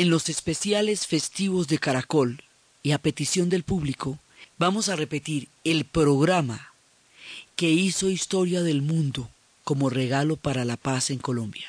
En los especiales festivos de Caracol y a petición del público, vamos a repetir el programa que hizo historia del mundo como regalo para la paz en Colombia.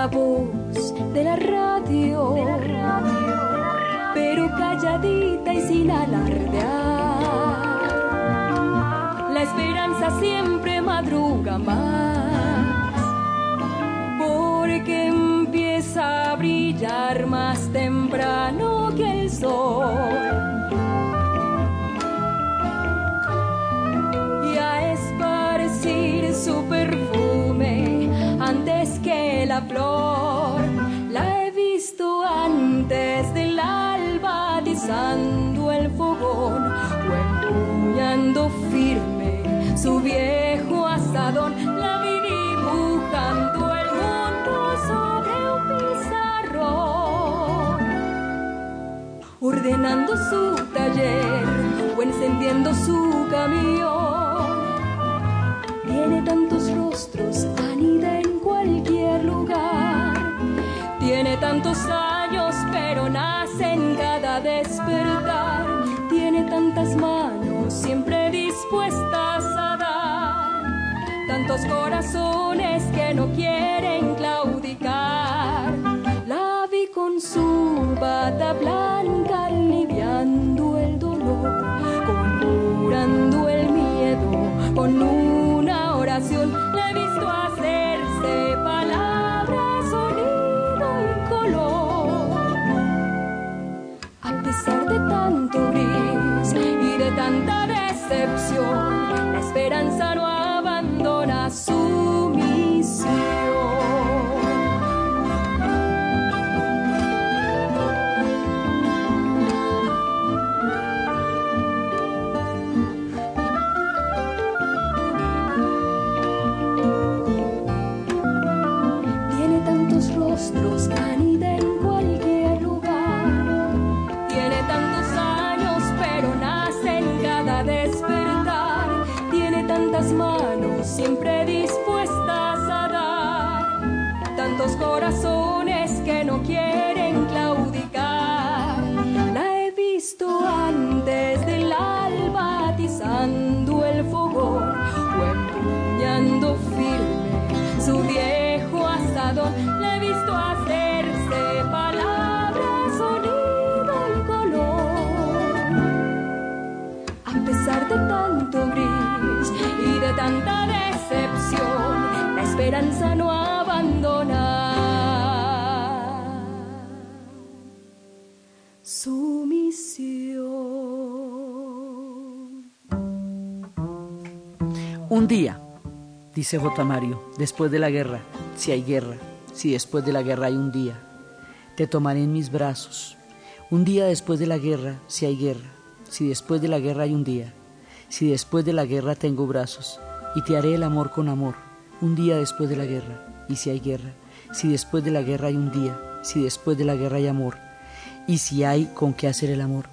La voz de la radio, pero calladita y sin alardear. La esperanza siempre madruga más que empieza a brillar más temprano la he visto antes del alba atizando el fogón o empuñando firme su viejo asadón. La vi dibujando ordenando su taller o encendiendo su camión. Tiene tantos rostros, anida en tantos años, pero nace en cada despertar. Tiene tantas manos, siempre dispuestas a dar. Tantos corazones que no quieren claudicar. La vi con su bata blanca aliviando el dolor, conjurando el miedo con una y de tanta decepción, la esperanza no abandona día, dice J. Mario, después de la guerra, si hay guerra, si después de la guerra hay un día, te tomaré en mis brazos. Un día después de la guerra, si hay guerra, si después de la guerra hay un día, si después de la guerra tengo brazos, y te haré el amor con amor, un día después de la guerra, y si hay guerra, si después de la guerra hay un día, si después de la guerra hay amor, y si hay con qué hacer el amor,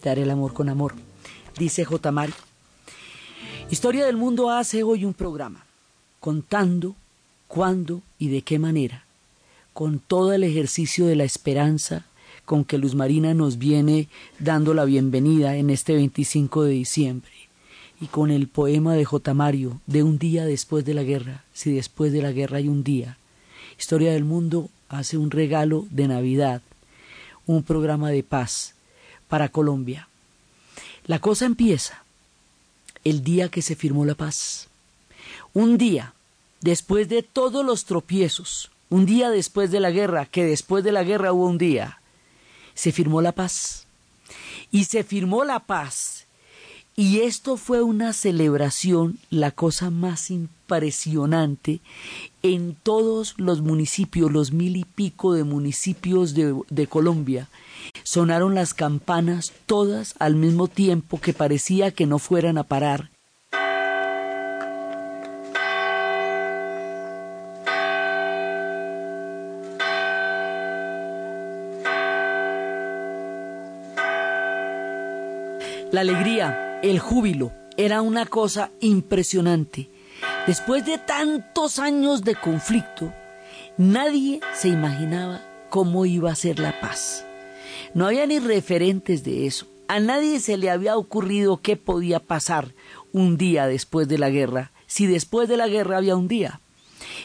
te haré el amor con amor, dice J. Mario. Historia del Mundo hace hoy un programa contando cuándo y de qué manera, con todo el ejercicio de la esperanza con que Luz Marina nos viene dando la bienvenida en este 25 de diciembre, y con el poema de J. Mario de un día después de la guerra, si después de la guerra hay un día. Historia del Mundo hace un regalo de Navidad, un programa de paz para Colombia. La cosa empieza el día que se firmó la paz. Un día, después de todos los tropiezos, un día después de la guerra, que después de la guerra hubo un día, se firmó la paz. Y se firmó la paz. Y esto fue una celebración, la cosa más impresionante, en todos los municipios, los mil y pico de municipios de, de Colombia. Sonaron las campanas todas al mismo tiempo que parecía que no fueran a parar. La alegría, el júbilo, era una cosa impresionante. Después de tantos años de conflicto, nadie se imaginaba cómo iba a ser la paz. No había ni referentes de eso. A nadie se le había ocurrido qué podía pasar un día después de la guerra, si después de la guerra había un día.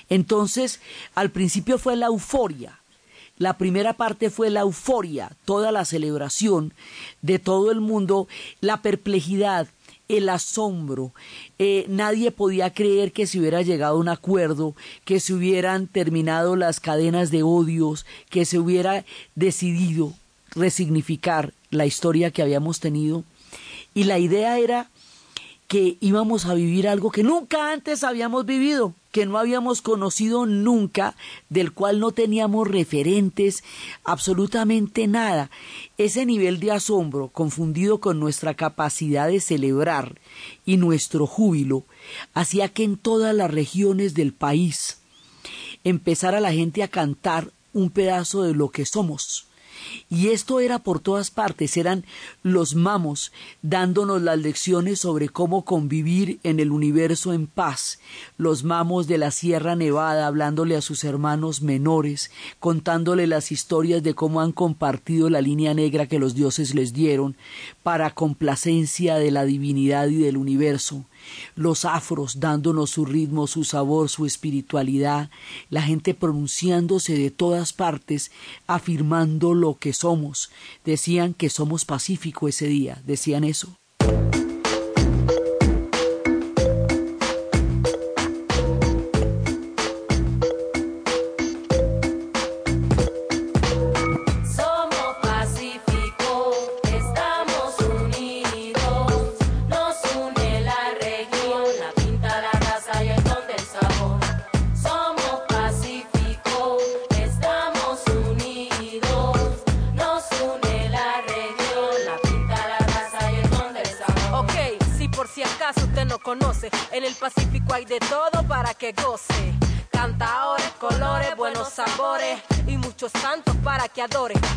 Entonces, al principio fue la euforia, la primera parte fue la euforia, toda la celebración de todo el mundo, la perplejidad, el asombro. Eh, nadie podía creer que se hubiera llegado a un acuerdo, que se hubieran terminado las cadenas de odios, que se hubiera decidido resignificar la historia que habíamos tenido. Y la idea era que íbamos a vivir algo que nunca antes habíamos vivido, que no habíamos conocido nunca, del cual no teníamos referentes, absolutamente nada. Ese nivel de asombro, confundido con nuestra capacidad de celebrar y nuestro júbilo, hacía que en todas las regiones del país empezara la gente a cantar un pedazo de lo que somos y esto era por todas partes, eran los mamos dándonos las lecciones sobre cómo convivir en el universo en paz, los mamos de la Sierra Nevada hablándole a sus hermanos menores, contándole las historias de cómo han compartido la línea negra que los dioses les dieron para complacencia de la divinidad y del universo, los afros dándonos su ritmo, su sabor, su espiritualidad, la gente pronunciándose de todas partes, afirmando lo que somos. Decían que somos pacífico ese día, decían eso. En el Pacífico hay de todo para que goce. Cantaores, colores, buenos sabores.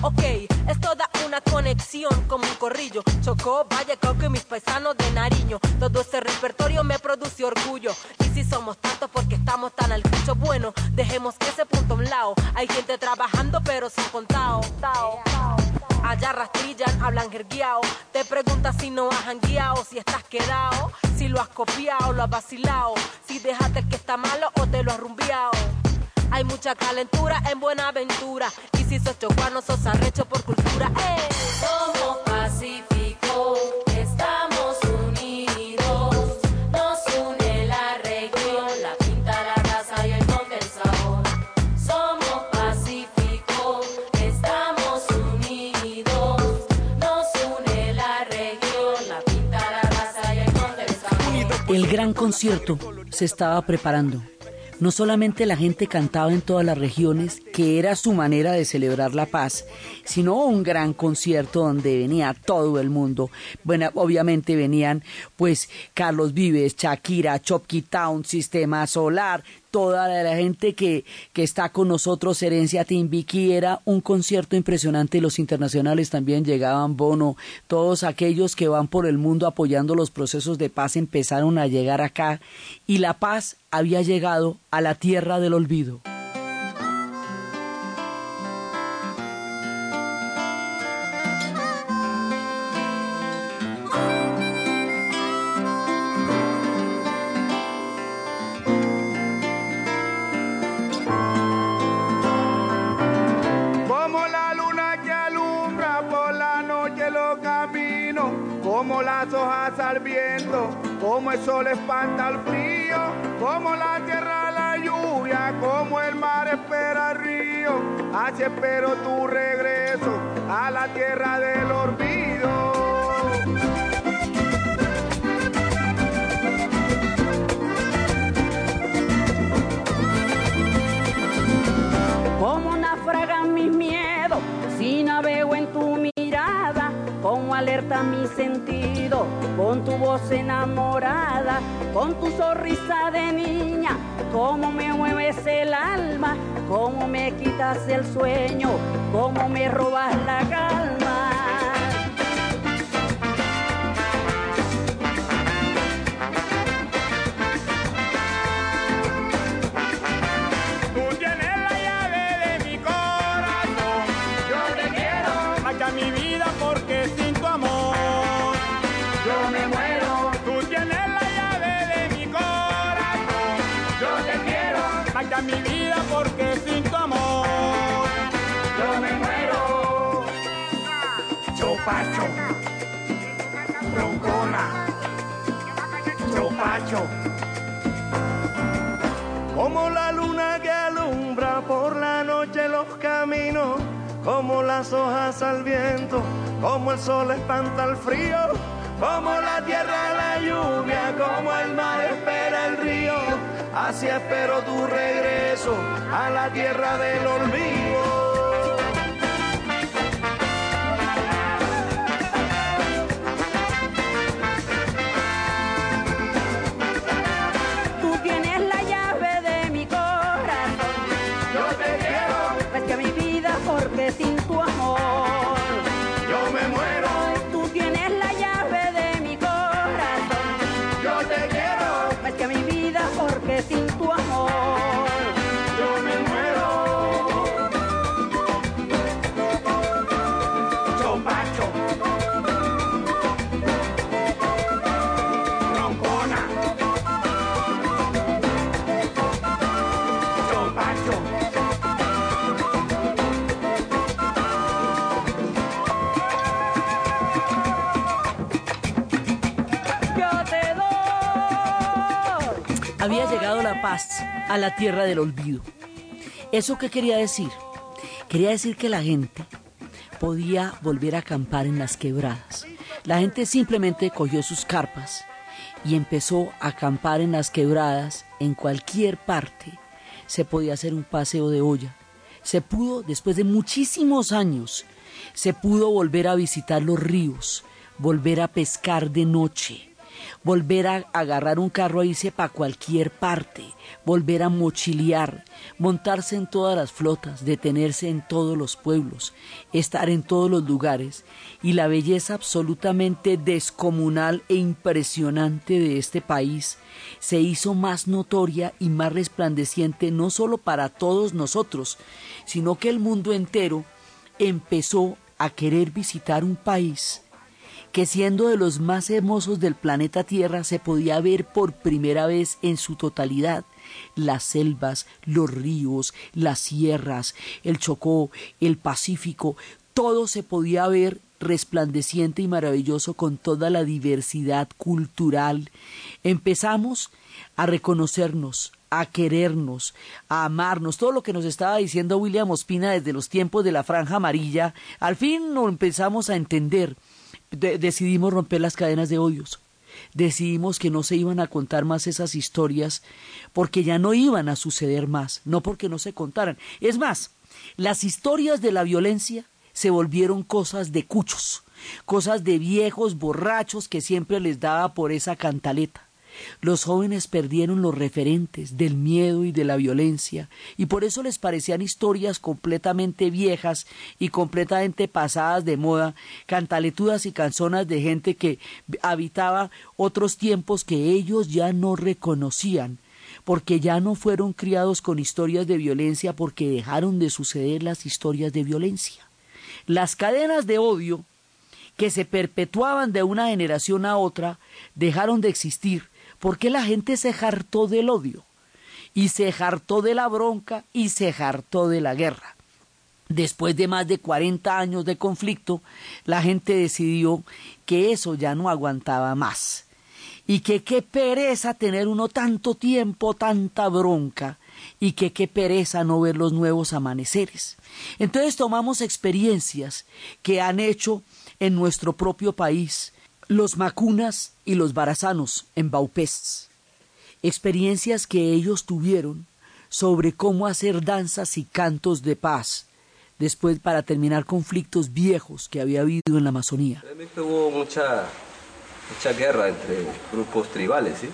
Ok, es toda una conexión como un corrillo. Chocó, vaya, que mis paisanos de Nariño. Todo ese repertorio me produce orgullo. Y si somos tantos porque estamos tan al cucho, bueno, dejemos ese punto a un lado. Hay gente trabajando, pero sin contado. Allá rastrillan, hablan jerguiao. Te preguntas si no has jangueado, si estás quedado, si lo has copiado, lo has vacilado, si dejaste el que está malo o te lo has rumbiado. Hay mucha calentura en Buenaventura. Y si sos chocuano, sos arrecho por cultura. ¡Eh! Somos Pacífico, estamos unidos. Nos une la región, la pinta, la raza y el don del sabor. Somos Pacífico, estamos unidos. Nos une la región, la pinta, la raza y el don del sabor. El gran concierto se estaba preparando. No solamente la gente cantaba en todas las regiones, que era su manera de celebrar la paz, sino un gran concierto donde venía todo el mundo. Bueno, obviamente venían pues Carlos Vives, Shakira, Chopkey Town, Sistema Solar, toda la gente que, que está con nosotros, Herencia Timbiki, era un concierto impresionante. Los internacionales también llegaban, Bono, todos aquellos que van por el mundo apoyando los procesos de paz empezaron a llegar acá y la paz había llegado a la tierra del olvido. Espero tu regreso a la tierra del olvido. Como naufragan mis miedos si navego en tu mirada, como alerta mi sentido, con tu voz enamorada, con tu sonrisa de niña, como me mueves el alma, como me quitas el sueño, como me robas la calma. Chopacho. Roncona. Chopacho. Como la luna que alumbra por la noche los caminos, como las hojas al viento, como el sol espanta el frío, como la tierra la lluvia, como el mar espera el río, así espero tu regreso a la tierra del olvido. A la tierra del olvido. ¿Eso qué quería decir? Quería decir que la gente podía volver a acampar en las quebradas. La gente simplemente cogió sus carpas y empezó a acampar en las quebradas en cualquier parte. Se podía hacer un paseo de olla. Se pudo, después de muchísimos años, se pudo volver a visitar los ríos, volver a pescar de noche, volver a agarrar un carro e irse para cualquier parte, volver a mochilear, montarse en todas las flotas, detenerse en todos los pueblos, estar en todos los lugares. Y la belleza absolutamente descomunal e impresionante de este país se hizo más notoria y más resplandeciente no solo para todos nosotros, sino que el mundo entero empezó a querer visitar un país que siendo de los más hermosos del planeta Tierra se podía ver por primera vez en su totalidad. Las selvas, los ríos, las sierras, el Chocó, el Pacífico, todo se podía ver resplandeciente y maravilloso con toda la diversidad cultural. Empezamos a reconocernos, a querernos, a amarnos, todo lo que nos estaba diciendo William Ospina desde los tiempos de la franja amarilla, al fin lo empezamos a entender de- decidimos romper las cadenas de odios. Decidimos que no se iban a contar más esas historias porque ya no iban a suceder más, no porque no se contaran. Es más, las historias de la violencia se volvieron cosas de cuchos, cosas de viejos borrachos que siempre les daba por esa cantaleta. Los jóvenes perdieron los referentes del miedo y de la violencia, y por eso les parecían historias completamente viejas y completamente pasadas de moda, cantaletudas y canzonas de gente que habitaba otros tiempos que ellos ya no reconocían, porque ya no fueron criados con historias de violencia, porque dejaron de suceder las historias de violencia. Las cadenas de odio que se perpetuaban de una generación a otra dejaron de existir porque la gente se hartó del odio y se hartó de la bronca y se hartó de la guerra. después de más de 40 años de conflicto, la gente decidió que eso ya no aguantaba más. Y que qué pereza tener uno tanto tiempo, tanta bronca, y que qué pereza no ver los nuevos amaneceres. Entonces tomamos experiencias que han hecho en nuestro propio país los macunas y los barazanos en Baupés. Experiencias que ellos tuvieron sobre cómo hacer danzas y cantos de paz después para terminar conflictos viejos que había habido en la Amazonía. Realmente hubo mucha, mucha guerra entre grupos tribales, ¿sí?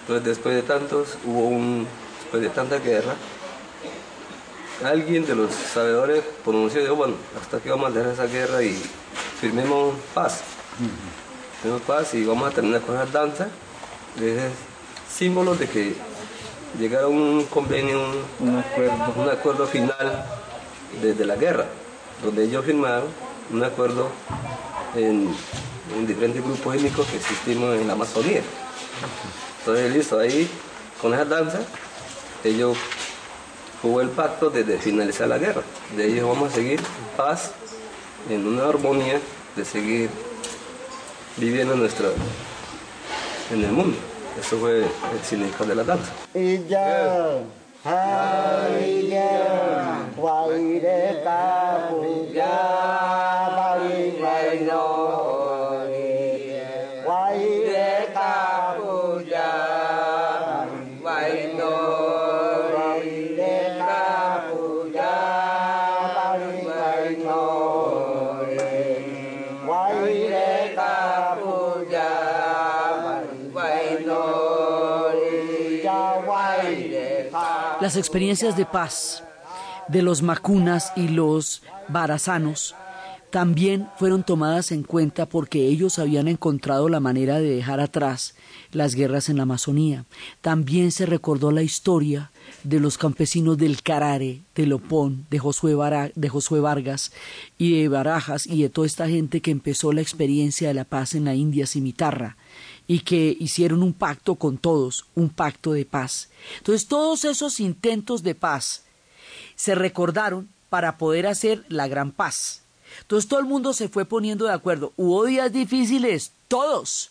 Entonces después de tantos, hubo un, después de tanta guerra, alguien de los sabedores pronunció, bueno, hasta aquí vamos a dejar esa guerra y firmemos paz. Firmemos paz y vamos a terminar con esa danza. Es símbolo de que llegara un convenio, un, un acuerdo, un acuerdo final desde la guerra, donde ellos firmaron un acuerdo en, en diferentes grupos étnicos que existimos en la Amazonía. Entonces, listo, ahí con esa danza, ellos hubo el pacto de, de finalizar la guerra. De ellos vamos a seguir en paz, en una armonía, de seguir viviendo nuestra, en el mundo. Eso fue el significado de la danza. Ija, Haiya, Las experiencias de paz de los macunas y los barazanos también fueron tomadas en cuenta porque ellos habían encontrado la manera de dejar atrás las guerras en la Amazonía. También se recordó la historia de los campesinos del Carare, de Lopón, de Josué, de Josué Vargas y de Barajas y de toda esta gente que empezó la experiencia de la paz en la India Cimitarra y que hicieron un pacto con todos, un pacto de paz. Entonces todos esos intentos de paz se recordaron para poder hacer la gran paz. Entonces todo el mundo se fue poniendo de acuerdo. Hubo días difíciles, todos.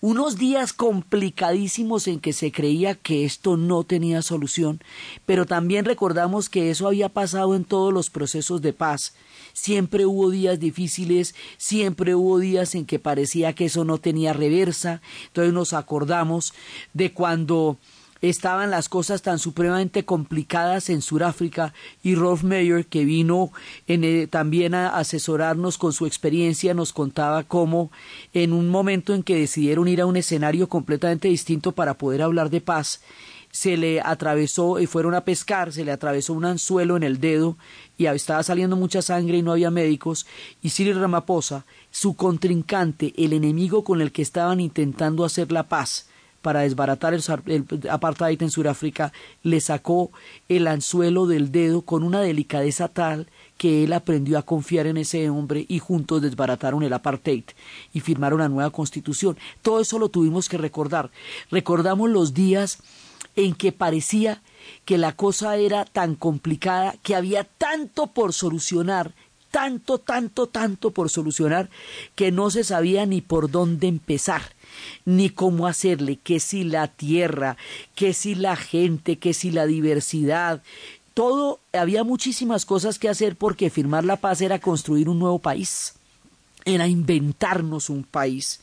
Unos días complicadísimos en que se creía que esto no tenía solución, pero también recordamos que eso había pasado en todos los procesos de paz. Siempre hubo días difíciles, siempre hubo días en que parecía que eso no tenía reversa. Entonces nos acordamos de cuando estaban las cosas tan supremamente complicadas en Sudáfrica y Rolf Mayer, que vino eh, también a asesorarnos con su experiencia, nos contaba cómo en un momento en que decidieron ir a un escenario completamente distinto para poder hablar de paz, se le atravesó y fueron a pescar, se le atravesó un anzuelo en el dedo y estaba saliendo mucha sangre y no había médicos y Cyril Ramaphosa, su contrincante, el enemigo con el que estaban intentando hacer la paz, para desbaratar el, el apartheid en Sudáfrica, le sacó el anzuelo del dedo con una delicadeza tal que él aprendió a confiar en ese hombre y juntos desbarataron el apartheid y firmaron la nueva constitución. Todo eso lo tuvimos que recordar. Recordamos los días en que parecía que la cosa era tan complicada, que había tanto por solucionar, tanto, tanto, tanto por solucionar, que no se sabía ni por dónde empezar, ni cómo hacerle, que si la tierra, que si la gente, que si la diversidad, todo, había muchísimas cosas que hacer porque firmar la paz era construir un nuevo país, era inventarnos un país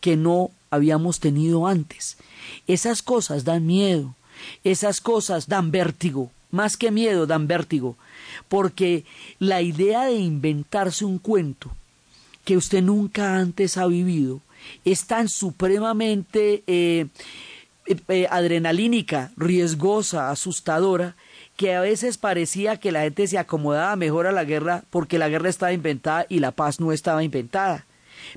que no habíamos tenido antes. Esas cosas dan miedo, esas cosas dan vértigo, más que miedo dan vértigo, porque la idea de inventarse un cuento que usted nunca antes ha vivido es tan supremamente eh, eh, eh, adrenalínica, riesgosa, asustadora, que a veces parecía que la gente se acomodaba mejor a la guerra porque la guerra estaba inventada y la paz no estaba inventada.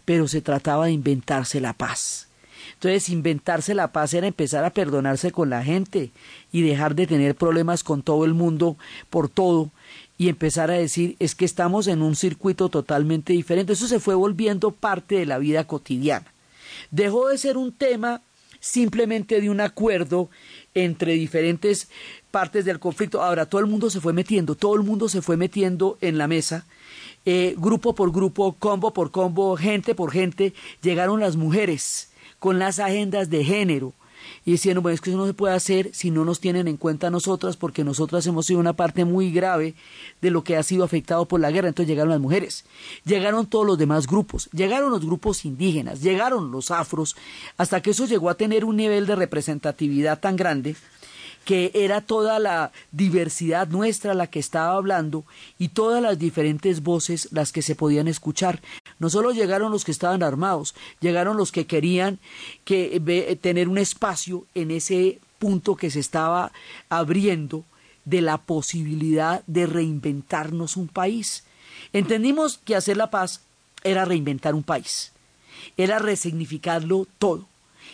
Pero se trataba de inventarse la paz. Entonces, inventarse la paz era empezar a perdonarse con la gente y dejar de tener problemas con todo el mundo por todo y empezar a decir es que estamos en un circuito totalmente diferente. Eso se fue volviendo parte de la vida cotidiana. Dejó de ser un tema simplemente de un acuerdo entre diferentes partes del conflicto. Ahora, todo el mundo se fue metiendo, todo el mundo se fue metiendo en la mesa, eh, grupo por grupo, combo por combo, gente por gente, llegaron las mujeres con las agendas de género, y diciendo, bueno, es que eso no se puede hacer si no nos tienen en cuenta a nosotras, porque nosotras hemos sido una parte muy grave de lo que ha sido afectado por la guerra. Entonces llegaron las mujeres, llegaron todos los demás grupos, llegaron los grupos indígenas, llegaron los afros, hasta que eso llegó a tener un nivel de representatividad tan grande que era toda la diversidad nuestra la que estaba hablando y todas las diferentes voces las que se podían escuchar. No solo llegaron los que estaban armados, llegaron los que querían que, tener un espacio en ese punto que se estaba abriendo de la posibilidad de reinventarnos un país. Entendimos que hacer la paz era reinventar un país, era resignificarlo todo,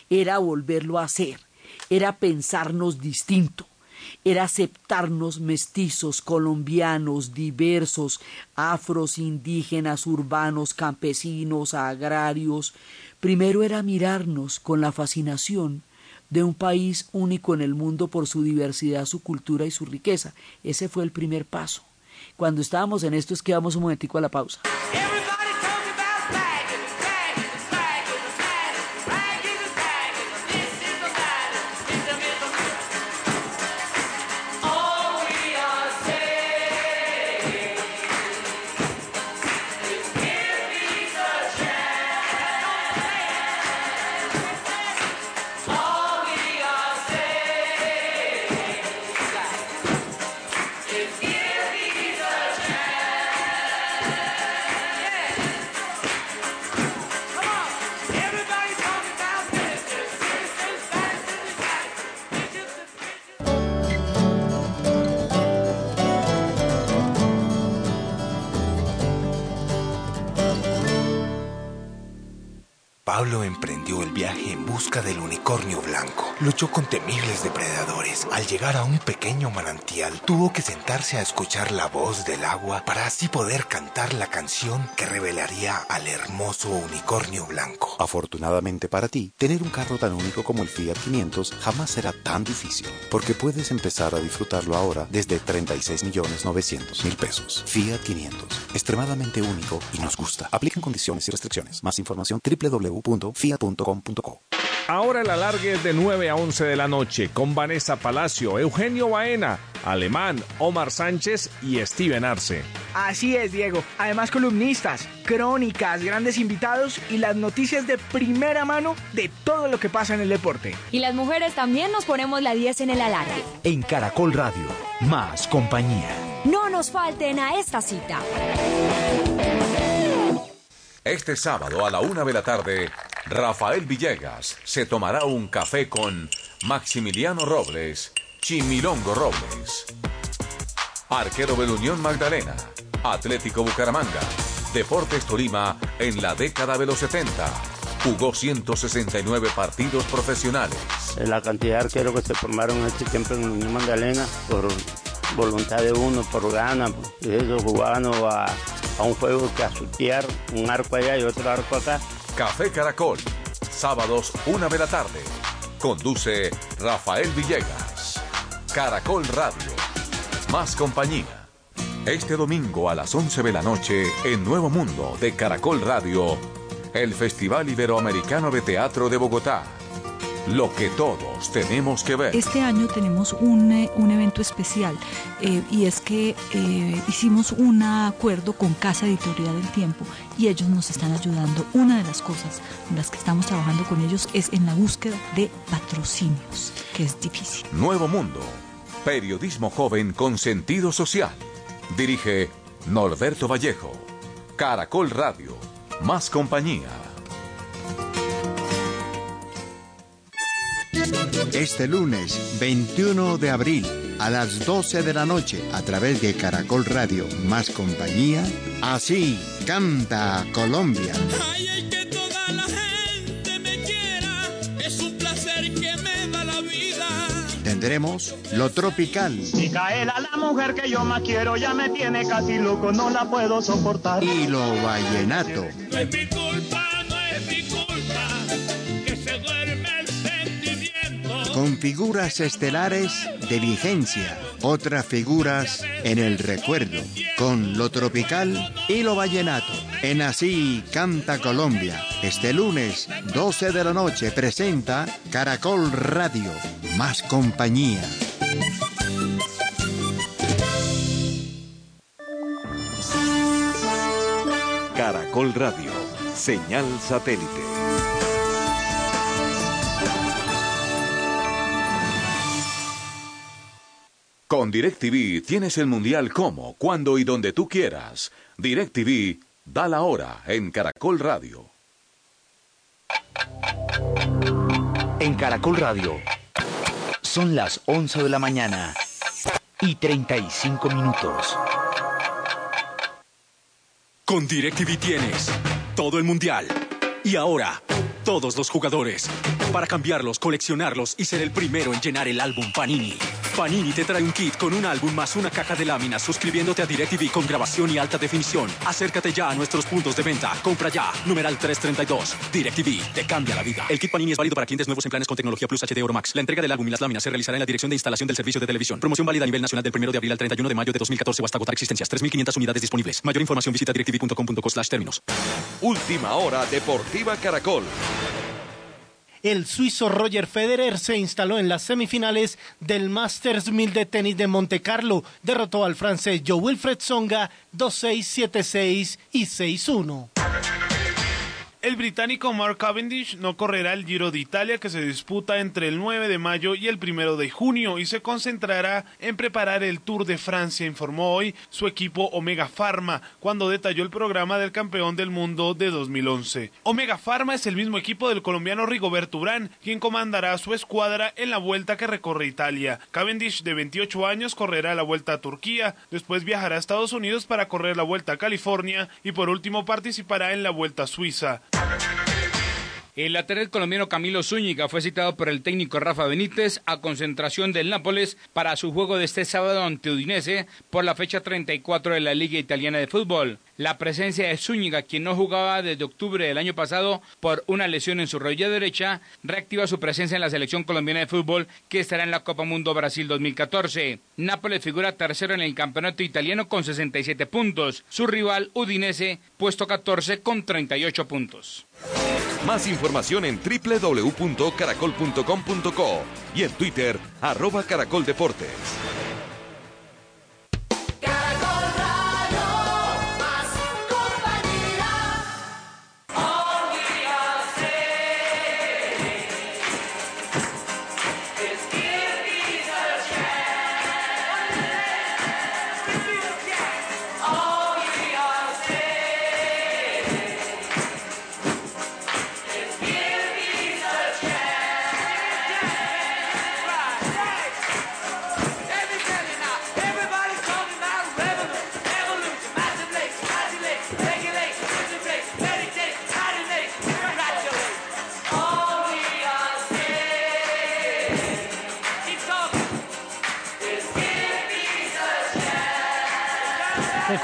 era volverlo a hacer, era pensarnos distinto, era aceptarnos mestizos, colombianos, diversos, afros, indígenas, urbanos, campesinos, agrarios. Primero era mirarnos con la fascinación de un país único en el mundo por su diversidad, su cultura y su riqueza. Ese fue el primer paso. Cuando estábamos en esto es que vamos un momentico a la pausa. Llegar a un pequeño manantial, tuvo que sentarse a escuchar la voz del agua para así poder cantar la canción que revelaría al hermoso unicornio blanco. Afortunadamente para ti, tener un carro tan único como el Fiat 500 jamás será tan difícil, porque puedes empezar a disfrutarlo ahora desde 36 millones 900 mil pesos. Fiat 500, extremadamente único y nos gusta. Aplican condiciones y restricciones. Más información www www.fiat.com.co. Ahora el alargue es de 9 a 11 de la noche con Vanessa Palacio, Eugenio Baena, Alemán, Omar Sánchez y Steven Arce. Así es, Diego. Además, columnistas, crónicas, grandes invitados y las noticias de primera mano de todo lo que pasa en el deporte. Y las mujeres también nos ponemos la 10 en el alargue. En Caracol Radio, más compañía. No nos falten a esta cita. Este sábado a la una de la tarde, Rafael Villegas se tomará un café con Maximiliano Robles, Chimilongo Robles. Arquero de la Unión Magdalena, Atlético Bucaramanga, Deportes Tolima en la década de los 70. Jugó 169 partidos profesionales. La cantidad de arqueros que se formaron en este tiempo en Unión Magdalena por voluntad de uno, por ganas, ellos jugaban a a un juego que a un arco allá y otro arco acá. Café Caracol, sábados una de la tarde. Conduce Rafael Villegas. Caracol Radio. Más compañía. Este domingo a las 11 de la noche en Nuevo Mundo de Caracol Radio, el Festival Iberoamericano de Teatro de Bogotá lo que todos tenemos que ver. Este año tenemos un, eh, un evento especial eh, y es que eh, hicimos un acuerdo con Casa Editorial del Tiempo y ellos nos están ayudando. Una de las cosas en las que estamos trabajando con ellos es en la búsqueda de patrocinios, que es difícil. Nuevo Mundo, periodismo joven con sentido social. Dirige Norberto Vallejo. Caracol Radio, más compañía. Este lunes 21 de abril a las 12 de la noche a través de Caracol Radio Más Compañía, así canta Colombia. Ay, que Tendremos lo tropical. Micaela, la mujer que yo más quiero, ya me tiene casi loco, no la puedo soportar. Y lo vallenato. No es mi culpa con figuras estelares de vigencia, otras figuras en el recuerdo, con lo tropical y lo vallenato. En Así Canta Colombia, este lunes 12 de la noche presenta Caracol Radio, más compañía. Caracol Radio, señal satélite. Con DirecTV tienes el mundial como, cuando y donde tú quieras. DirecTV da la hora en Caracol Radio. En Caracol Radio son las 11 de la mañana y 35 minutos. Con DirecTV tienes todo el mundial y ahora todos los jugadores para cambiarlos, coleccionarlos y ser el primero en llenar el álbum Panini. Panini te trae un kit con un álbum más una caja de láminas suscribiéndote a DirecTV con grabación y alta definición. Acércate ya a nuestros puntos de venta. Compra ya. Numeral 332. DirecTV te cambia la vida. El kit Panini es válido para clientes nuevos en planes con tecnología Plus HD Oro Max. La entrega del álbum y las láminas se realizará en la dirección de instalación del servicio de televisión. Promoción válida a nivel nacional del 1 de abril al 31 de mayo de 2014 o hasta agotar existencias. 3.500 unidades disponibles. Mayor información visita directv.com.co términos. Última hora Deportiva Caracol. El suizo Roger Federer se instaló en las semifinales del Masters 1000 de tenis de Monte Carlo. Derrotó al francés Joe Wilfred Songa 2-6, 7-6 y 6-1. El británico Mark Cavendish no correrá el Giro de Italia que se disputa entre el 9 de mayo y el 1 de junio y se concentrará en preparar el Tour de Francia, informó hoy su equipo Omega Pharma cuando detalló el programa del campeón del mundo de 2011. Omega Pharma es el mismo equipo del colombiano Rigoberto Urán, quien comandará su escuadra en la vuelta que recorre Italia. Cavendish, de 28 años, correrá la vuelta a Turquía, después viajará a Estados Unidos para correr la vuelta a California y por último participará en la vuelta a Suiza. El lateral colombiano Camilo Zúñiga fue citado por el técnico Rafa Benítez a concentración del Nápoles para su juego de este sábado ante Udinese por la fecha 34 de la Liga Italiana de Fútbol. La presencia de Zúñiga, quien no jugaba desde octubre del año pasado por una lesión en su rodilla derecha, reactiva su presencia en la selección colombiana de fútbol que estará en la Copa Mundo Brasil 2014. Nápoles figura tercero en el campeonato italiano con 67 puntos. Su rival Udinese, puesto 14 con 38 puntos. Más información en www.caracol.com.co y en Twitter, arroba Caracol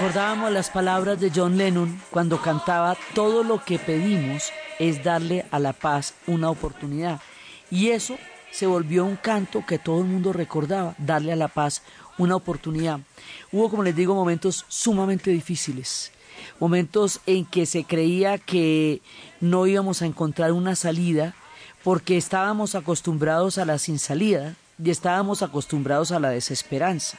Recordábamos las palabras de John Lennon cuando cantaba Todo lo que pedimos es darle a la paz una oportunidad. Y eso se volvió un canto que todo el mundo recordaba, darle a la paz una oportunidad. Hubo, como les digo, momentos sumamente difíciles, momentos en que se creía que no íbamos a encontrar una salida porque estábamos acostumbrados a la sin salida y estábamos acostumbrados a la desesperanza.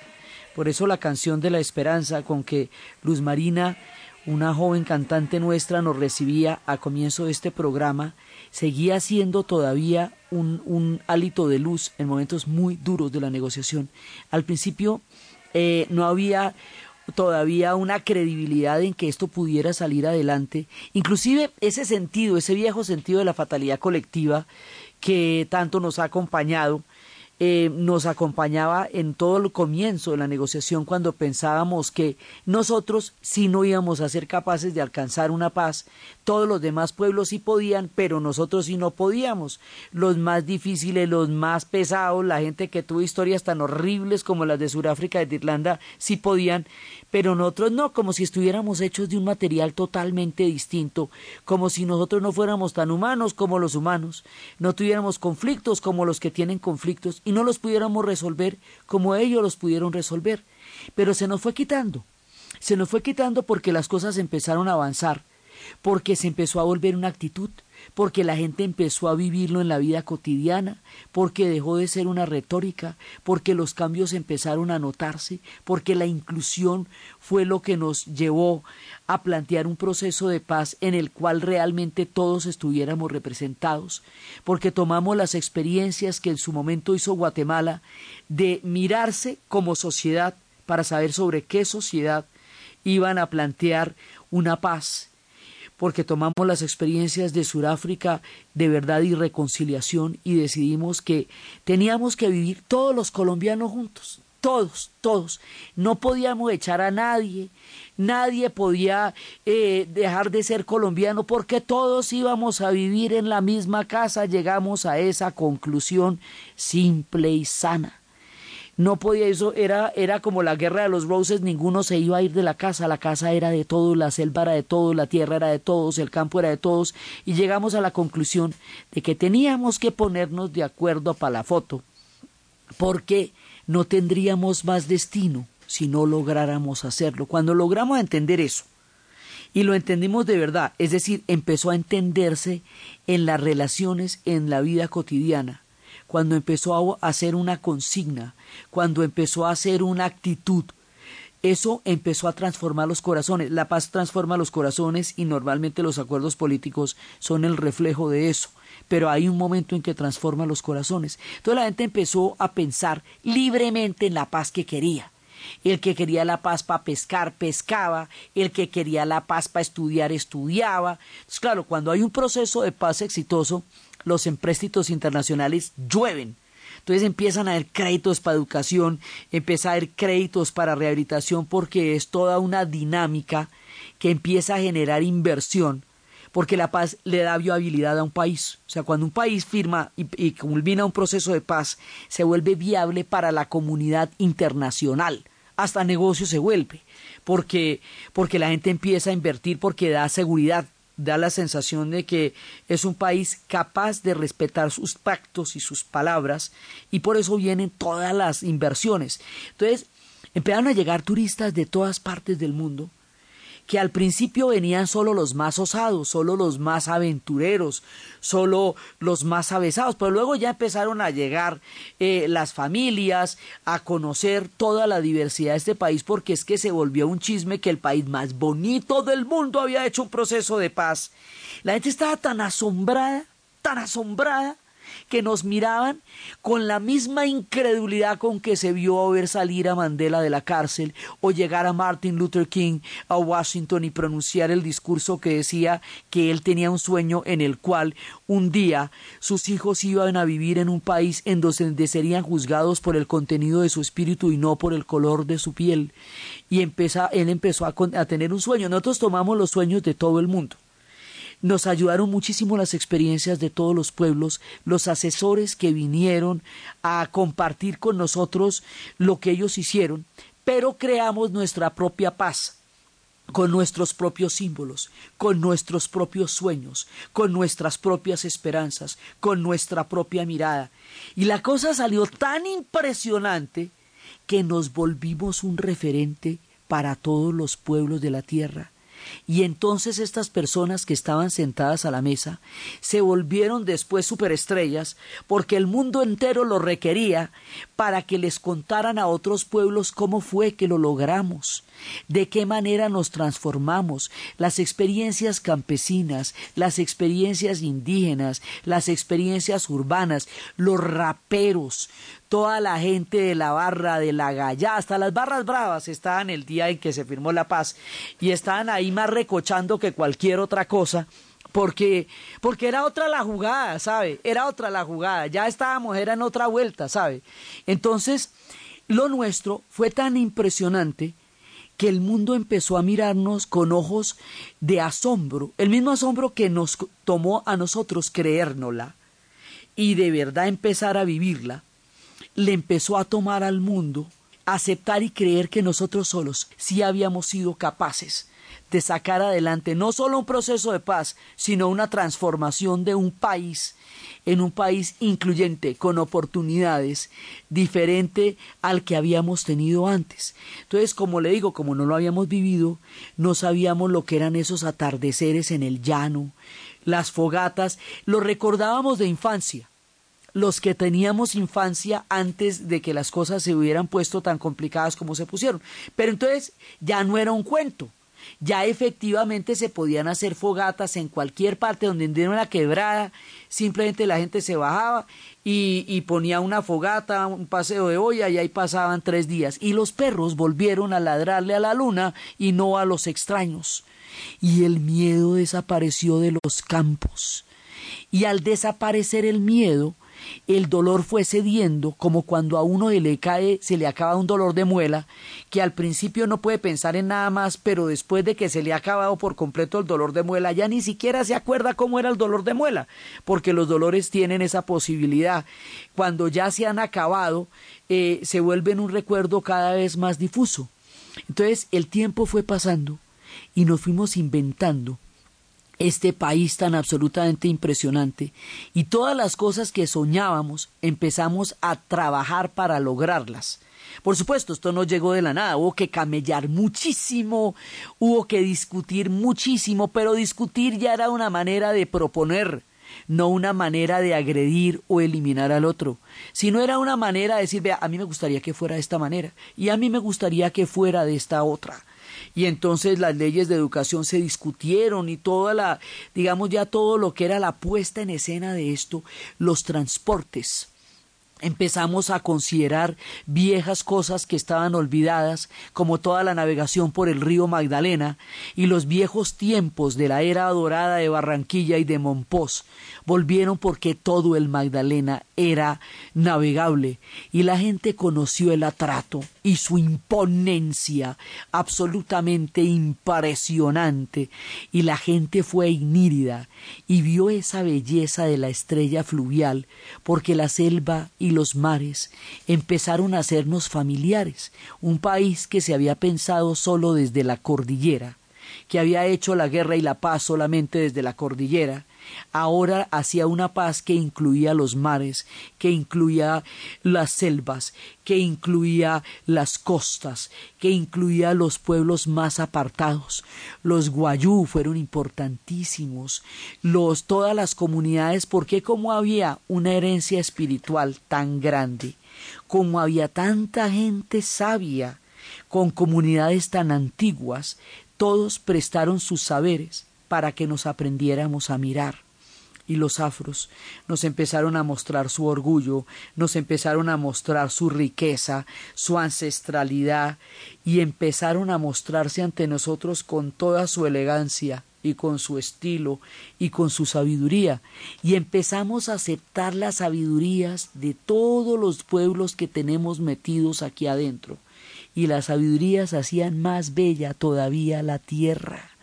Por eso la canción de la esperanza con que Luz Marina, una joven cantante nuestra, nos recibía a comienzo de este programa, seguía siendo todavía un, un hálito de luz en momentos muy duros de la negociación. Al principio eh, no había todavía una credibilidad en que esto pudiera salir adelante. Inclusive ese sentido, ese viejo sentido de la fatalidad colectiva que tanto nos ha acompañado, eh, nos acompañaba en todo el comienzo de la negociación cuando pensábamos que nosotros sí no íbamos a ser capaces de alcanzar una paz, todos los demás pueblos sí podían, pero nosotros sí no podíamos. Los más difíciles, los más pesados, la gente que tuvo historias tan horribles como las de Sudáfrica y de Irlanda, sí podían, pero nosotros no, como si estuviéramos hechos de un material totalmente distinto, como si nosotros no fuéramos tan humanos como los humanos, no tuviéramos conflictos como los que tienen conflictos y no los pudiéramos resolver como ellos los pudieron resolver. Pero se nos fue quitando, se nos fue quitando porque las cosas empezaron a avanzar, porque se empezó a volver una actitud, porque la gente empezó a vivirlo en la vida cotidiana, porque dejó de ser una retórica, porque los cambios empezaron a notarse, porque la inclusión fue lo que nos llevó a plantear un proceso de paz en el cual realmente todos estuviéramos representados, porque tomamos las experiencias que en su momento hizo Guatemala de mirarse como sociedad para saber sobre qué sociedad iban a plantear una paz porque tomamos las experiencias de Sudáfrica de verdad y reconciliación y decidimos que teníamos que vivir todos los colombianos juntos, todos, todos. No podíamos echar a nadie, nadie podía eh, dejar de ser colombiano porque todos íbamos a vivir en la misma casa. Llegamos a esa conclusión simple y sana no podía eso era era como la guerra de los roses ninguno se iba a ir de la casa la casa era de todos la selva era de todos la tierra era de todos el campo era de todos y llegamos a la conclusión de que teníamos que ponernos de acuerdo para la foto porque no tendríamos más destino si no lográramos hacerlo. Cuando logramos entender eso y lo entendimos de verdad, es decir, empezó a entenderse en las relaciones, en la vida cotidiana, cuando empezó a hacer una consigna, cuando empezó a hacer una actitud, eso empezó a transformar los corazones. La paz transforma los corazones y normalmente los acuerdos políticos son el reflejo de eso. Pero hay un momento en que transforma los corazones. Entonces la gente empezó a pensar libremente en la paz que quería. El que quería la paz para pescar, pescaba. El que quería la paz para estudiar, estudiaba. Entonces, claro, cuando hay un proceso de paz exitoso, los empréstitos internacionales llueven. Entonces empiezan a haber créditos para educación, empieza a haber créditos para rehabilitación porque es toda una dinámica que empieza a generar inversión porque la paz le da viabilidad a un país. O sea, cuando un país firma y, y, culmina un proceso de paz, se vuelve viable para la comunidad internacional. Hasta negocio se vuelve, porque, porque la gente empieza a invertir porque da seguridad, da la sensación de que es un país capaz de respetar sus pactos y sus palabras y por eso vienen todas las inversiones. Entonces, empezaron a llegar turistas de todas partes del mundo que al principio venían solo los más osados, solo los más aventureros, solo los más avesados, pero luego ya empezaron a llegar eh, las familias a conocer toda la diversidad de este país porque es que se volvió un chisme que el país más bonito del mundo había hecho un proceso de paz. La gente estaba tan asombrada, tan asombrada que nos miraban con la misma incredulidad con que se vio ver salir a Mandela de la cárcel o llegar a Martin Luther King a Washington y pronunciar el discurso que decía que él tenía un sueño en el cual un día sus hijos iban a vivir en un país en donde serían juzgados por el contenido de su espíritu y no por el color de su piel. Y él empezó a, a tener un sueño. Nosotros tomamos los sueños de todo el mundo. Nos ayudaron muchísimo las experiencias de todos los pueblos, los asesores que vinieron a compartir con nosotros lo que ellos hicieron, pero creamos nuestra propia paz con nuestros propios símbolos, con nuestros propios sueños, con nuestras propias esperanzas, con nuestra propia mirada. Y la cosa salió tan impresionante que nos volvimos un referente para todos los pueblos de la tierra. Y entonces estas personas que estaban sentadas a la mesa se volvieron después superestrellas porque el mundo entero lo requería para que les contaran a otros pueblos cómo fue que lo logramos, de qué manera nos transformamos, las experiencias campesinas, las experiencias indígenas, las experiencias urbanas, los raperos, toda la gente de la barra, de la galla, hasta las barras bravas estaban el día en que se firmó la paz y estaban ahí más recochando que cualquier otra cosa porque, porque era otra la jugada, ¿sabe? Era otra la jugada, ya estábamos, era en otra vuelta, ¿sabe? Entonces, lo nuestro fue tan impresionante que el mundo empezó a mirarnos con ojos de asombro, el mismo asombro que nos tomó a nosotros creérnosla y de verdad empezar a vivirla, le empezó a tomar al mundo aceptar y creer que nosotros solos sí habíamos sido capaces de sacar adelante no solo un proceso de paz, sino una transformación de un país en un país incluyente, con oportunidades, diferente al que habíamos tenido antes. Entonces, como le digo, como no lo habíamos vivido, no sabíamos lo que eran esos atardeceres en el llano, las fogatas, lo recordábamos de infancia los que teníamos infancia antes de que las cosas se hubieran puesto tan complicadas como se pusieron. Pero entonces ya no era un cuento, ya efectivamente se podían hacer fogatas en cualquier parte donde hubiera una quebrada, simplemente la gente se bajaba y, y, ponía una fogata, un paseo de olla y ahí pasaban tres días. Y los perros volvieron a ladrarle a la luna y no a los extraños. Y el miedo desapareció de los campos. Y al desaparecer el miedo, el dolor fue cediendo como cuando a uno se le cae, se le acaba un dolor de muela, que al principio no puede pensar en nada más, pero después de que se le ha acabado por completo el dolor de muela, ya ni siquiera se acuerda cómo era el dolor de muela, porque los dolores tienen esa posibilidad. Cuando ya se han acabado, eh, se vuelven un recuerdo cada vez más difuso. Entonces el tiempo fue pasando y nos fuimos inventando este país tan absolutamente impresionante. Y todas las cosas que soñábamos empezamos a trabajar para lograrlas. Por supuesto, esto no llegó de la nada, hubo que camellar muchísimo, hubo que discutir muchísimo, pero discutir ya era una manera de proponer, no una manera de agredir o eliminar al otro, sino era una manera de decir, vea, a mí me gustaría que fuera de esta manera y a mí me gustaría que fuera de esta otra y entonces las leyes de educación se discutieron y toda la, digamos ya todo lo que era la puesta en escena de esto, los transportes. Empezamos a considerar viejas cosas que estaban olvidadas, como toda la navegación por el río Magdalena y los viejos tiempos de la era dorada de Barranquilla y de Monpós, volvieron porque todo el Magdalena era navegable y la gente conoció el atrato y su imponencia absolutamente impresionante. Y la gente fue inírida y vio esa belleza de la estrella fluvial porque la selva y los mares empezaron a hacernos familiares, un país que se había pensado solo desde la cordillera, que había hecho la guerra y la paz solamente desde la cordillera, ahora hacía una paz que incluía los mares, que incluía las selvas, que incluía las costas, que incluía los pueblos más apartados. Los guayú fueron importantísimos, los todas las comunidades, porque como había una herencia espiritual tan grande, como había tanta gente sabia, con comunidades tan antiguas, todos prestaron sus saberes para que nos aprendiéramos a mirar. Y los afros nos empezaron a mostrar su orgullo, nos empezaron a mostrar su riqueza, su ancestralidad, y empezaron a mostrarse ante nosotros con toda su elegancia y con su estilo y con su sabiduría, y empezamos a aceptar las sabidurías de todos los pueblos que tenemos metidos aquí adentro, y las sabidurías hacían más bella todavía la tierra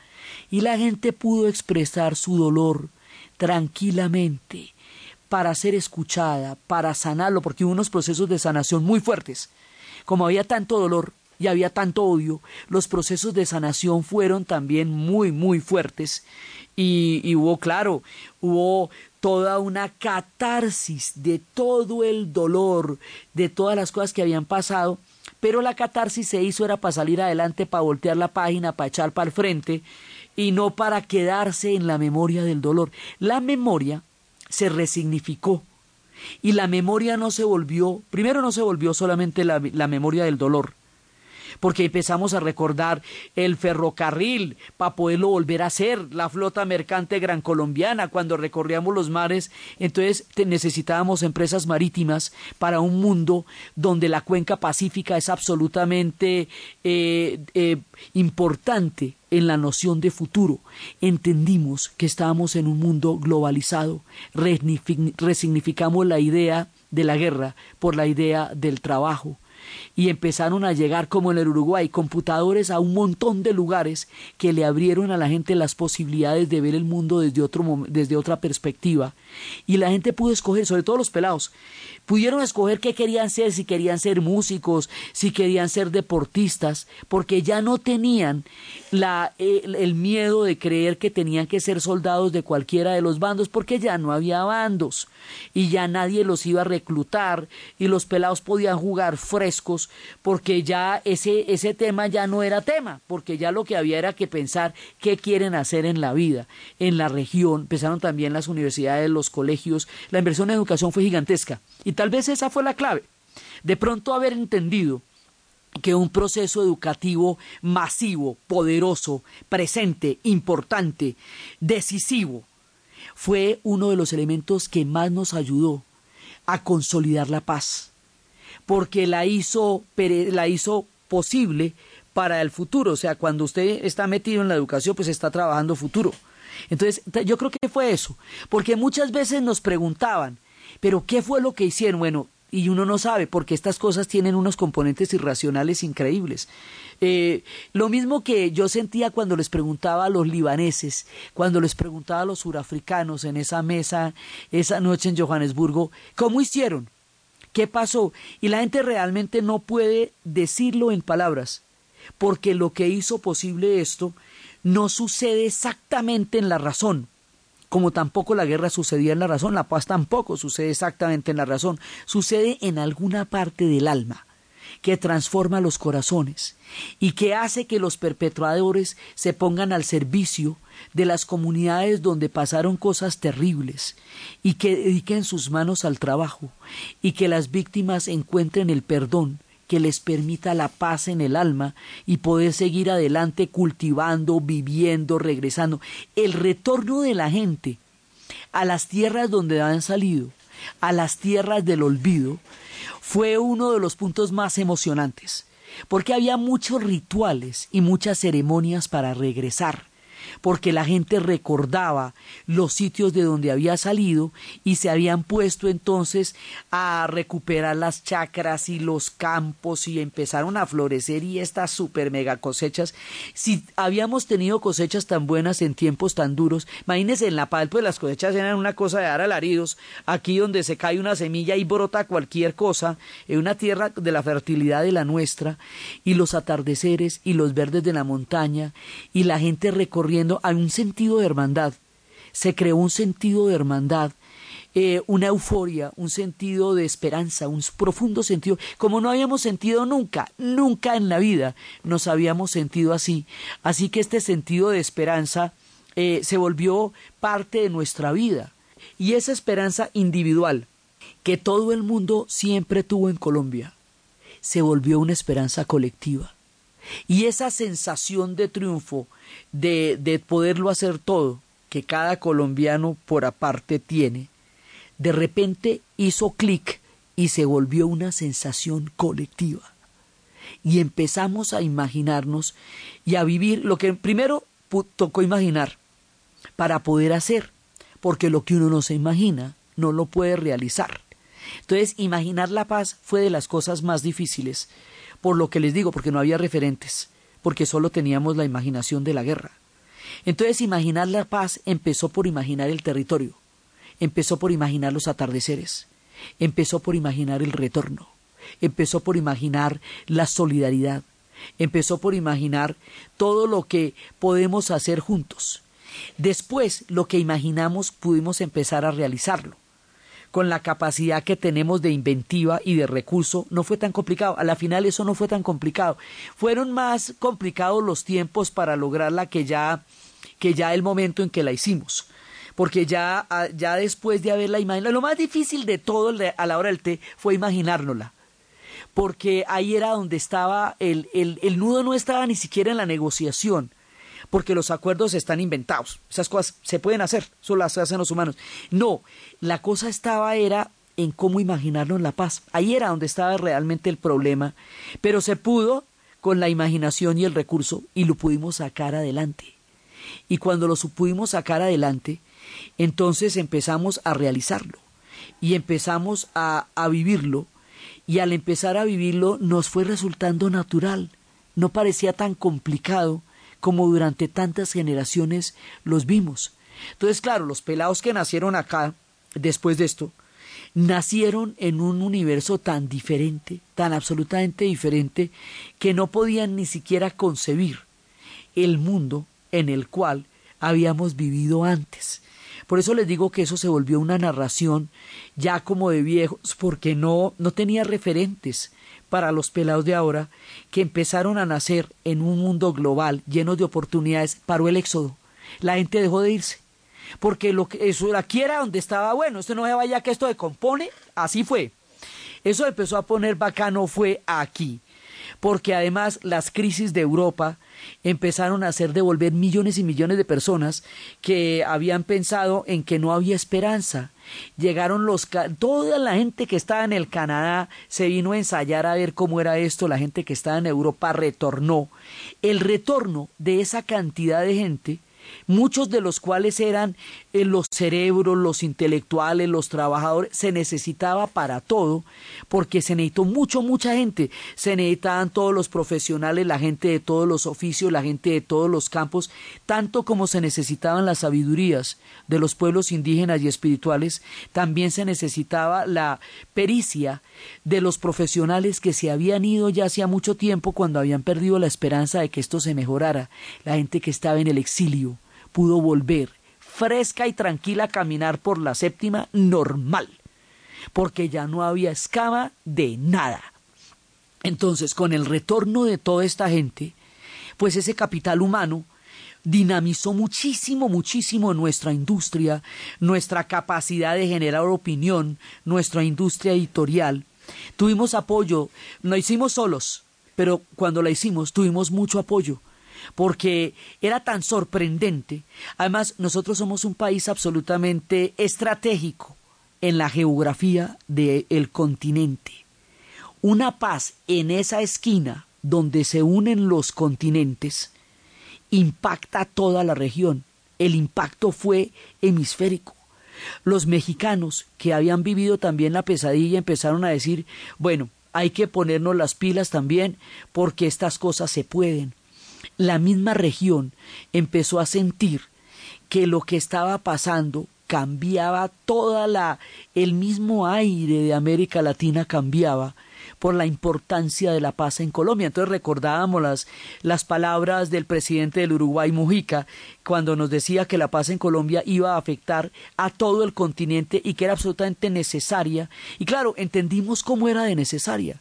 y la gente pudo expresar su dolor tranquilamente para ser escuchada, para sanarlo, porque hubo unos procesos de sanación muy fuertes. Como había tanto dolor y había tanto odio, los procesos de sanación fueron también muy, muy fuertes. Y, y hubo, claro, hubo toda una catarsis de todo el dolor, de todas las cosas que habían pasado, pero la catarsis se hizo era para salir adelante, para voltear la página, para echar para el frente, y no para quedarse en la memoria del dolor. La memoria se resignificó y la memoria no se volvió, primero no se volvió solamente la, la memoria del dolor, porque empezamos a recordar el ferrocarril para poderlo volver a hacer, la flota mercante gran colombiana cuando recorríamos los mares, entonces necesitábamos empresas marítimas para un mundo donde la cuenca pacífica es absolutamente eh, eh, importante en la noción de futuro. Entendimos que estábamos en un mundo globalizado, resignificamos la idea de la guerra por la idea del trabajo y empezaron a llegar como en el Uruguay computadores a un montón de lugares que le abrieron a la gente las posibilidades de ver el mundo desde otro desde otra perspectiva. Y la gente pudo escoger sobre todo los pelados pudieron escoger qué querían ser, si querían ser músicos, si querían ser deportistas, porque ya no tenían la, el, miedo de creer que tenían que ser soldados de cualquiera de los bandos, porque ya no había bandos y ya nadie los iba a reclutar y los pelados podían jugar frescos, porque ya ese, ese tema ya no era tema, porque ya lo que había era que pensar qué quieren hacer en la vida, en la región, empezaron también las universidades, los colegios, la inversión en educación fue gigantesca. Tal vez esa fue la clave. De pronto haber entendido que un proceso educativo masivo, poderoso, presente, importante, decisivo, fue uno de los elementos que más nos ayudó a consolidar la paz, porque la hizo, la hizo posible para el futuro. O sea, cuando usted está metido en la educación, pues está trabajando futuro. Entonces, yo creo que fue eso, porque muchas veces nos preguntaban, pero ¿qué fue lo que hicieron? Bueno, y uno no sabe, porque estas cosas tienen unos componentes irracionales increíbles. Eh, lo mismo que yo sentía cuando les preguntaba a los libaneses, cuando les preguntaba a los surafricanos en esa mesa, esa noche en Johannesburgo, ¿cómo hicieron? ¿Qué pasó? Y la gente realmente no puede decirlo en palabras, porque lo que hizo posible esto no sucede exactamente en la razón, como tampoco la guerra sucedía en la razón, la paz tampoco sucede exactamente en la razón, sucede en alguna parte del alma que transforma los corazones y que hace que los perpetradores se pongan al servicio de las comunidades donde pasaron cosas terribles y que dediquen sus manos al trabajo y que las víctimas encuentren el perdón que les permita la paz en el alma y poder seguir adelante cultivando, viviendo, regresando. El retorno de la gente a las tierras donde han salido, a las tierras del olvido, fue uno de los puntos más emocionantes, porque había muchos rituales y muchas ceremonias para regresar porque la gente recordaba los sitios de donde había salido y se habían puesto entonces a recuperar las chacras y los campos y empezaron a florecer y estas super mega cosechas. Si habíamos tenido cosechas tan buenas en tiempos tan duros, imagínense en La Paz, pues las cosechas eran una cosa de dar alaridos, aquí donde se cae una semilla y brota cualquier cosa, en una tierra de la fertilidad de la nuestra, y los atardeceres y los verdes de la montaña, y la gente recorriendo hay un sentido de hermandad. Se creó un sentido de hermandad, eh, una euforia, un sentido de esperanza, un profundo sentido, como no habíamos sentido nunca, nunca en la vida nos habíamos sentido así. Así que este sentido de esperanza eh, se volvió parte de nuestra vida. Y esa esperanza individual que todo el mundo siempre tuvo en Colombia, se volvió una esperanza colectiva. Y esa sensación de triunfo, de, de poderlo hacer todo, que cada colombiano por aparte tiene, de repente hizo clic y se volvió una sensación colectiva. Y empezamos a imaginarnos y a vivir lo que primero tocó imaginar para poder hacer, porque lo que uno no se imagina no lo puede realizar. Entonces, imaginar la paz fue de las cosas más difíciles por lo que les digo, porque no había referentes, porque solo teníamos la imaginación de la guerra. Entonces imaginar la paz empezó por imaginar el territorio, empezó por imaginar los atardeceres, empezó por imaginar el retorno, empezó por imaginar la solidaridad, empezó por imaginar todo lo que podemos hacer juntos. Después, lo que imaginamos pudimos empezar a realizarlo con la capacidad que tenemos de inventiva y de recurso, no fue tan complicado. A la final eso no fue tan complicado. Fueron más complicados los tiempos para lograrla que ya, que ya el momento en que la hicimos. Porque ya, ya después de haberla imaginado, lo más difícil de todo a la hora del té fue imaginárnosla porque ahí era donde estaba, el, el, el nudo no estaba ni siquiera en la negociación, porque los acuerdos están inventados. Esas cosas se pueden hacer, eso las hacen los humanos. No, la cosa estaba era en cómo imaginarnos la paz. Ahí era donde estaba realmente el problema, pero se pudo con la imaginación y el recurso y lo pudimos sacar adelante. Y cuando lo pudimos sacar adelante, entonces empezamos a realizarlo y empezamos a, a vivirlo y al empezar a vivirlo nos fue resultando natural, no parecía tan complicado como durante tantas generaciones los vimos. Entonces, claro, los pelados que nacieron acá, después de esto, nacieron en un universo tan diferente, tan absolutamente diferente, que no podían ni siquiera concebir el mundo en el cual habíamos vivido antes. Por eso les digo que eso se volvió una narración ya como de viejos, porque no, no tenía referentes para los pelados de ahora que empezaron a nacer en un mundo global lleno de oportunidades. Paró el éxodo. La gente dejó de irse. Porque lo que, eso aquí era donde estaba bueno. Esto no se vaya que esto se compone. Así fue. Eso empezó a poner bacano fue aquí porque además las crisis de Europa empezaron a hacer devolver millones y millones de personas que habían pensado en que no había esperanza. Llegaron los toda la gente que estaba en el Canadá se vino a ensayar a ver cómo era esto, la gente que estaba en Europa retornó. El retorno de esa cantidad de gente muchos de los cuales eran eh, los cerebros, los intelectuales, los trabajadores, se necesitaba para todo, porque se necesitó mucho, mucha gente, se necesitaban todos los profesionales, la gente de todos los oficios, la gente de todos los campos, tanto como se necesitaban las sabidurías de los pueblos indígenas y espirituales, también se necesitaba la pericia de los profesionales que se habían ido ya hacía mucho tiempo cuando habían perdido la esperanza de que esto se mejorara, la gente que estaba en el exilio, pudo volver fresca y tranquila a caminar por la séptima normal, porque ya no había escama de nada. Entonces, con el retorno de toda esta gente, pues ese capital humano dinamizó muchísimo, muchísimo nuestra industria, nuestra capacidad de generar opinión, nuestra industria editorial. Tuvimos apoyo, no hicimos solos, pero cuando la hicimos tuvimos mucho apoyo porque era tan sorprendente. Además, nosotros somos un país absolutamente estratégico en la geografía del continente. Una paz en esa esquina donde se unen los continentes impacta toda la región. El impacto fue hemisférico. Los mexicanos que habían vivido también la pesadilla empezaron a decir, bueno, hay que ponernos las pilas también porque estas cosas se pueden la misma región empezó a sentir que lo que estaba pasando cambiaba toda la el mismo aire de América Latina cambiaba por la importancia de la paz en Colombia. Entonces recordábamos las, las palabras del presidente del Uruguay, Mujica, cuando nos decía que la paz en Colombia iba a afectar a todo el continente y que era absolutamente necesaria. Y claro, entendimos cómo era de necesaria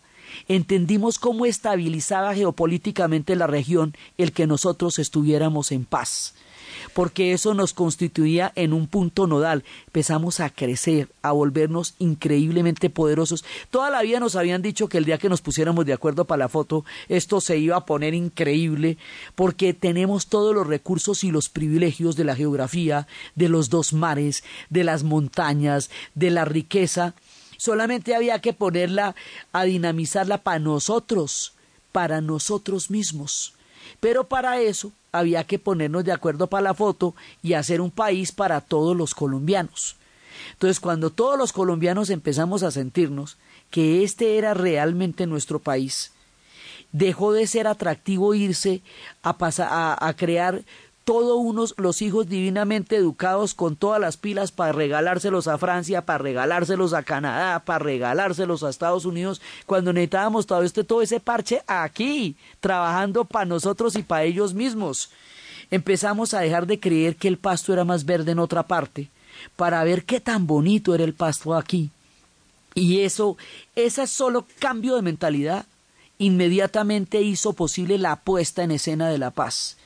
entendimos cómo estabilizaba geopolíticamente la región el que nosotros estuviéramos en paz porque eso nos constituía en un punto nodal. Empezamos a crecer, a volvernos increíblemente poderosos. Toda la vida nos habían dicho que el día que nos pusiéramos de acuerdo para la foto, esto se iba a poner increíble, porque tenemos todos los recursos y los privilegios de la geografía, de los dos mares, de las montañas, de la riqueza Solamente había que ponerla a dinamizarla para nosotros, para nosotros mismos. Pero para eso había que ponernos de acuerdo para la foto y hacer un país para todos los colombianos. Entonces, cuando todos los colombianos empezamos a sentirnos que este era realmente nuestro país, dejó de ser atractivo irse a, a, a crear todos unos los hijos divinamente educados con todas las pilas para regalárselos a Francia, para regalárselos a Canadá, para regalárselos a Estados Unidos, cuando necesitábamos todo este todo ese parche aquí, trabajando para nosotros y para ellos mismos. Empezamos a dejar de creer que el pasto era más verde en otra parte, para ver qué tan bonito era el pasto aquí. Y eso, ese solo cambio de mentalidad inmediatamente hizo posible la puesta en escena de la paz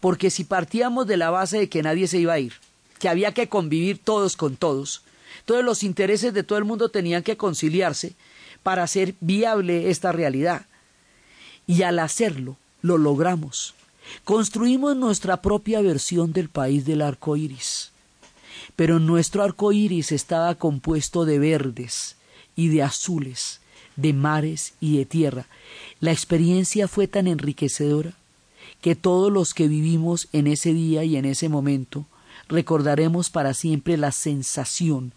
porque si partíamos de la base de que nadie se iba a ir, que había que convivir todos con todos, todos los intereses de todo el mundo tenían que conciliarse, para hacer viable esta realidad. Y al hacerlo, lo logramos. Construimos nuestra propia versión del país del arco iris. Pero nuestro arco iris estaba compuesto de verdes y de azules, de mares y de tierra. La experiencia fue tan enriquecedora que todos los que vivimos en ese día y en ese momento recordaremos para siempre la sensación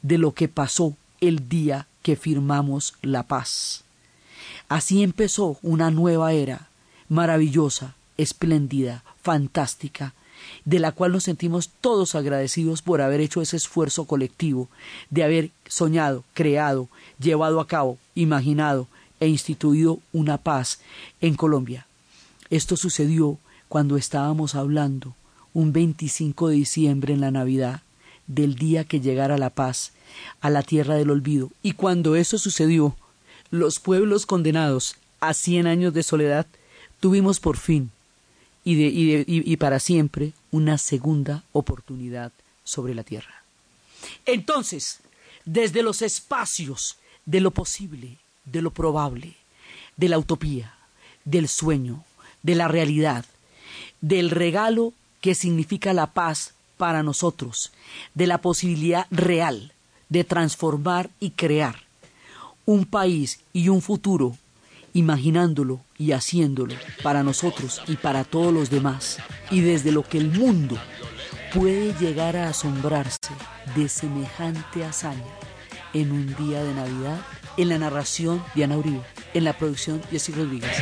de lo que pasó el día que firmamos la paz. Así empezó una nueva era, maravillosa, espléndida, fantástica, de la cual nos sentimos todos agradecidos por haber hecho ese esfuerzo colectivo, de haber soñado, creado, llevado a cabo, imaginado e instituido una paz en Colombia. Esto sucedió cuando estábamos hablando un 25 de diciembre en la Navidad del día que llegara la paz a la tierra del olvido. Y cuando eso sucedió, los pueblos condenados a cien años de soledad tuvimos por fin y, de, y, y para siempre una segunda oportunidad sobre la tierra. Entonces, desde los espacios de lo posible, de lo probable, de la utopía, del sueño, de la realidad, del regalo que significa la paz para nosotros, de la posibilidad real de transformar y crear un país y un futuro, imaginándolo y haciéndolo para nosotros y para todos los demás, y desde lo que el mundo puede llegar a asombrarse de semejante hazaña en un día de Navidad, en la narración de Ana Uribe, en la producción Jessy Rodríguez.